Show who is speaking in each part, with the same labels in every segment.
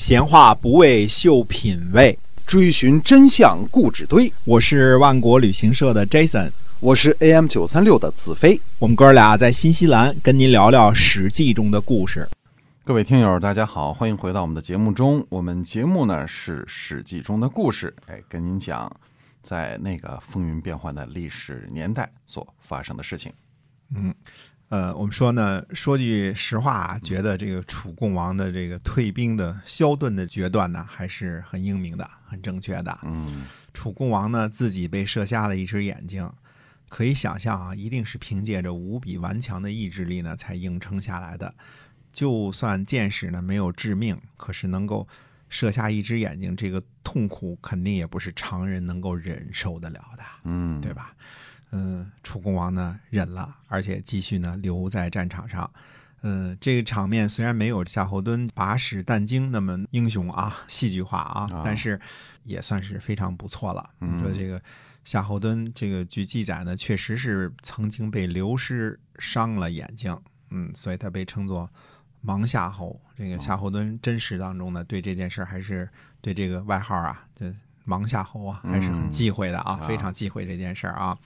Speaker 1: 闲话不为秀品味，
Speaker 2: 追寻真相故纸堆。
Speaker 1: 我是万国旅行社的 Jason，
Speaker 2: 我是 AM 九三六的子飞。
Speaker 1: 我们哥俩在新西兰跟您聊聊《史记》中的故事。
Speaker 3: 各位听友，大家好，欢迎回到我们的节目中。我们节目呢是《史记》中的故事，哎，跟您讲在那个风云变幻的历史年代所发生的事情。
Speaker 1: 嗯。呃，我们说呢，说句实话啊，觉得这个楚共王的这个退兵的萧顿的决断呢，还是很英明的，很正确的。
Speaker 3: 嗯，
Speaker 1: 楚共王呢自己被射瞎了一只眼睛，可以想象啊，一定是凭借着无比顽强的意志力呢，才硬撑下来的。就算箭矢呢没有致命，可是能够射瞎一只眼睛，这个痛苦肯定也不是常人能够忍受得了的。
Speaker 3: 嗯，
Speaker 1: 对吧？嗯，楚共王呢忍了，而且继续呢留在战场上。嗯，这个场面虽然没有夏侯惇把屎但惊那么英雄啊，戏剧化啊，但是也算是非常不错了。嗯说这个夏侯惇，这个据记载呢，确实是曾经被流失伤了眼睛，嗯，所以他被称作盲夏侯。这个夏侯惇真实当中呢，对这件事还是对这个外号啊，这盲夏侯啊，还是很忌讳的啊，非常忌讳这件事啊。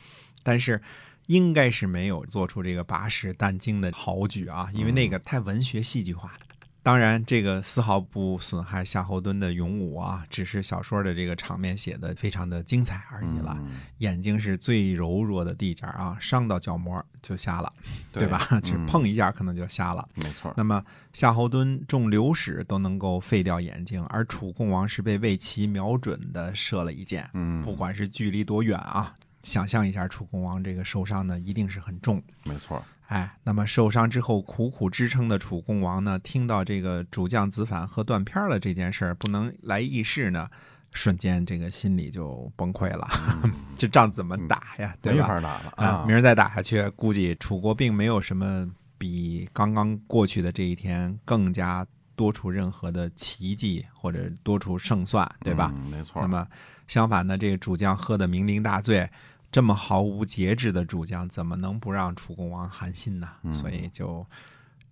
Speaker 1: 但是，应该是没有做出这个拔矢但惊的豪举啊，因为那个太文学戏剧化了。当然，这个丝毫不损害夏侯惇的勇武啊，只是小说的这个场面写的非常的精彩而已了。眼睛是最柔弱的地界啊，伤到角膜就瞎了，对吧？只碰一下可能就瞎了。
Speaker 3: 没错。
Speaker 1: 那么夏侯惇中流矢都能够废掉眼睛，而楚共王是被魏齐瞄准的射了一箭，
Speaker 3: 嗯，
Speaker 1: 不管是距离多远啊。想象一下，楚共王这个受伤呢，一定是很重。
Speaker 3: 没错，
Speaker 1: 哎，那么受伤之后苦苦支撑的楚共王呢，听到这个主将子反喝断片了这件事儿不能来议事呢，瞬间这个心里就崩溃了。这仗怎么打呀？对
Speaker 3: 吧？没法打了啊！
Speaker 1: 明儿再打下去，估计楚国并没有什么比刚刚过去的这一天更加多出任何的奇迹或者多出胜算，对吧？
Speaker 3: 没错。
Speaker 1: 那么相反呢，这个主将喝得酩酊大醉。这么毫无节制的主将，怎么能不让楚共王寒心呢？所以就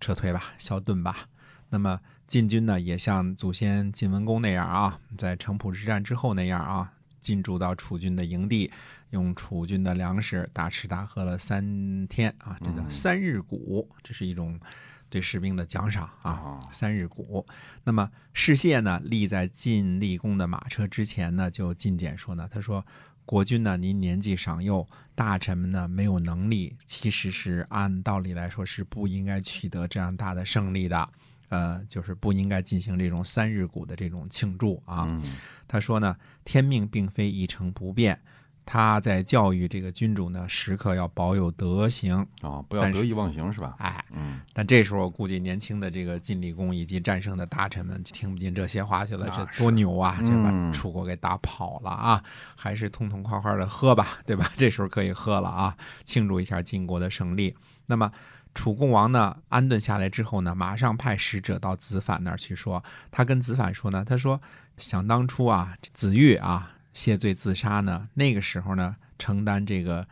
Speaker 1: 撤退吧，消遁吧。那么晋军呢，也像祖先晋文公那样啊，在城濮之战之后那样啊，进驻到楚军的营地，用楚军的粮食大吃大喝了三天啊，这叫三日谷，这是一种对士兵的奖赏啊。三日谷。那么士燮呢，立在晋厉公的马车之前呢，就进谏说呢，他说。国君呢？您年纪尚幼，大臣们呢没有能力，其实是按道理来说是不应该取得这样大的胜利的，呃，就是不应该进行这种三日谷的这种庆祝啊。他说呢，天命并非一成不变。他在教育这个君主呢，时刻要保有德行
Speaker 3: 啊，不要得意忘形，是吧？
Speaker 1: 哎，
Speaker 3: 嗯。
Speaker 1: 但这时候，我估计年轻的这个晋厉公以及战胜的大臣们就听不进这些话去了。这多牛啊！这把楚国给打跑了啊！还是痛痛快快的喝吧，对吧？这时候可以喝了啊，庆祝一下晋国的胜利。那么楚共王呢，安顿下来之后呢，马上派使者到子反那儿去说，他跟子反说呢，他说想当初啊，子玉啊。谢罪自杀呢？那个时候呢，承担这个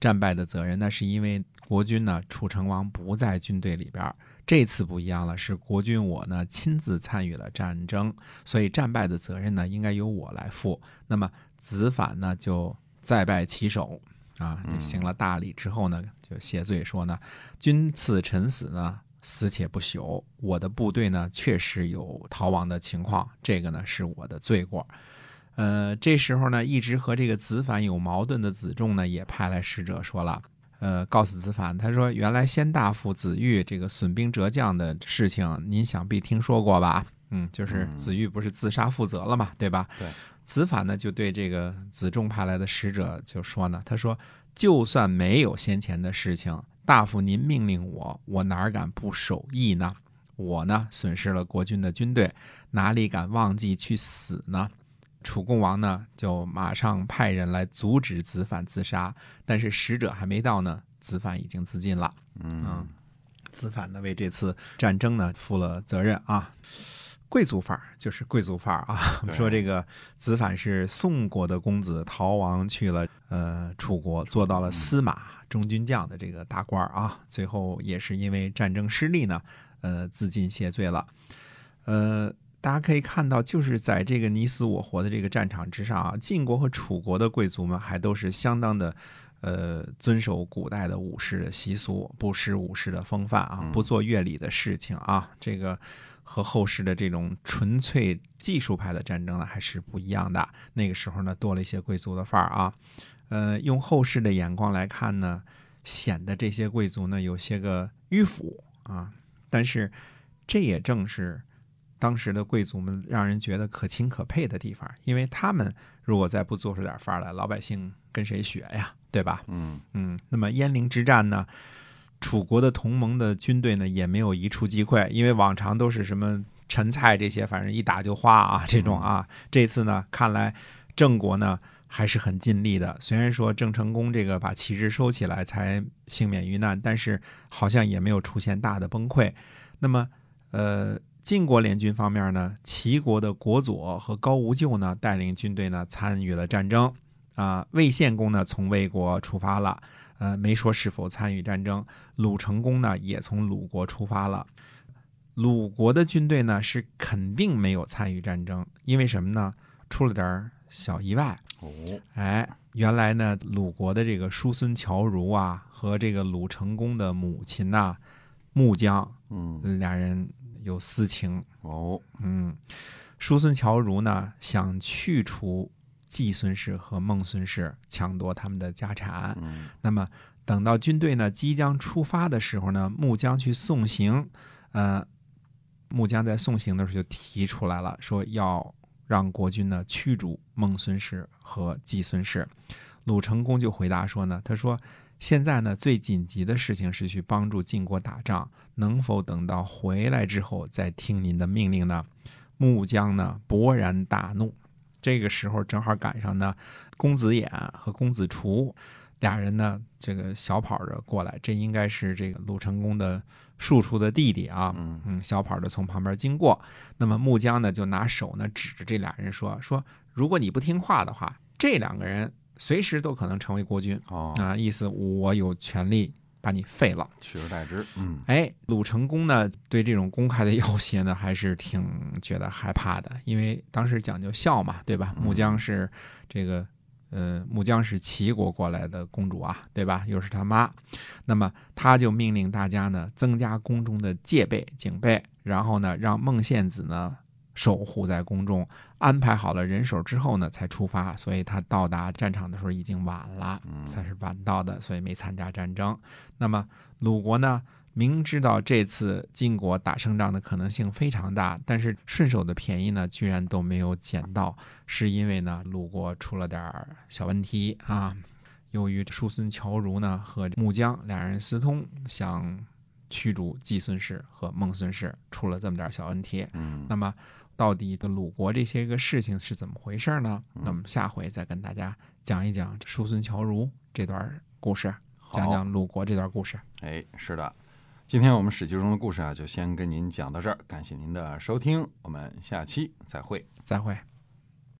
Speaker 1: 战败的责任，那是因为国君呢，楚成王不在军队里边。这次不一样了，是国君我呢亲自参与了战争，所以战败的责任呢，应该由我来负。那么子反呢，就再拜其手啊，行了大礼之后呢，就谢罪说呢，君赐臣死呢，死且不朽。我的部队呢，确实有逃亡的情况，这个呢，是我的罪过。呃，这时候呢，一直和这个子反有矛盾的子仲呢，也派来使者说了，呃，告诉子反，他说，原来先大夫子玉这个损兵折将的事情，您想必听说过吧？嗯，就是子玉不是自杀负责了嘛，对吧？
Speaker 3: 对。
Speaker 1: 子反呢，就对这个子仲派来的使者就说呢，他说，就算没有先前的事情，大夫您命令我，我哪敢不守义呢？我呢，损失了国君的军队，哪里敢忘记去死呢？楚共王呢，就马上派人来阻止子反自杀，但是使者还没到呢，子反已经自尽了。
Speaker 3: 嗯，
Speaker 1: 子反呢为这次战争呢负了责任啊，贵族范儿就是贵族范儿啊。说这个子反是宋国的公子，逃亡去了呃楚国，做到了司马中军将的这个大官儿啊，最后也是因为战争失利呢，呃自尽谢罪了，呃。大家可以看到，就是在这个你死我活的这个战场之上啊，晋国和楚国的贵族们还都是相当的，呃，遵守古代的武士的习俗，不失武士的风范啊，不做乐礼的事情啊。这个和后世的这种纯粹技术派的战争呢，还是不一样的。那个时候呢，多了一些贵族的范儿啊。呃，用后世的眼光来看呢，显得这些贵族呢有些个迂腐啊。但是，这也正是。当时的贵族们让人觉得可亲可佩的地方，因为他们如果再不做出点范儿来，老百姓跟谁学呀？对吧？
Speaker 3: 嗯
Speaker 1: 嗯。那么鄢陵之战呢，楚国的同盟的军队呢也没有一触即溃，因为往常都是什么陈蔡这些，反正一打就花啊这种啊。这次呢，看来郑国呢还是很尽力的。虽然说郑成功这个把旗帜收起来才幸免于难，但是好像也没有出现大的崩溃。那么，呃。晋国联军方面呢，齐国的国佐和高无咎呢带领军队呢参与了战争，啊，魏献公呢从魏国出发了，呃，没说是否参与战争。鲁成公呢也从鲁国出发了，鲁国的军队呢是肯定没有参与战争，因为什么呢？出了点小意外。
Speaker 3: 哦，
Speaker 1: 哎，原来呢鲁国的这个叔孙侨如啊和这个鲁成公的母亲呐，穆姜，
Speaker 3: 嗯，
Speaker 1: 俩人。有私情
Speaker 3: 哦，
Speaker 1: 嗯，叔孙侨如呢想去除季孙氏和孟孙氏，抢夺他们的家产。
Speaker 3: 嗯，
Speaker 1: 那么等到军队呢即将出发的时候呢，穆姜去送行，呃，穆姜在送行的时候就提出来了，说要让国君呢驱逐孟孙氏和季孙氏。鲁成公就回答说呢，他说。现在呢，最紧急的事情是去帮助晋国打仗，能否等到回来之后再听您的命令呢？穆姜呢勃然大怒，这个时候正好赶上呢，公子偃和公子除俩人呢，这个小跑着过来，这应该是这个鲁成功的庶出的弟弟啊，嗯，小跑着从旁边经过。那么穆姜呢，就拿手呢指着这俩人说：“说如果你不听话的话，这两个人。”随时都可能成为国君啊！意思我有权利把你废了，
Speaker 3: 取而代之。嗯，
Speaker 1: 哎，鲁成功呢，对这种公开的要挟呢，还是挺觉得害怕的，因为当时讲究孝嘛，对吧？穆姜是这个，呃，穆姜是齐国过来的公主啊，对吧？又是他妈，那么他就命令大家呢，增加宫中的戒备警备，然后呢，让孟献子呢。守护在宫中，安排好了人手之后呢，才出发。所以他到达战场的时候已经晚了，算是晚到的，所以没参加战争。那么鲁国呢，明知道这次晋国打胜仗的可能性非常大，但是顺手的便宜呢，居然都没有捡到，是因为呢，鲁国出了点小问题啊。由于叔孙侨如呢和穆姜两人私通，想驱逐季孙氏和孟孙氏，出了这么点小问题。
Speaker 3: 嗯，
Speaker 1: 那么。到底的鲁国这些个事情是怎么回事呢？那么下回再跟大家讲一讲叔孙侨如这段故事，讲讲鲁国这段故事。
Speaker 3: 哎，是的，今天我们史记中的故事啊，就先跟您讲到这儿，感谢您的收听，我们下期再会，
Speaker 1: 再会。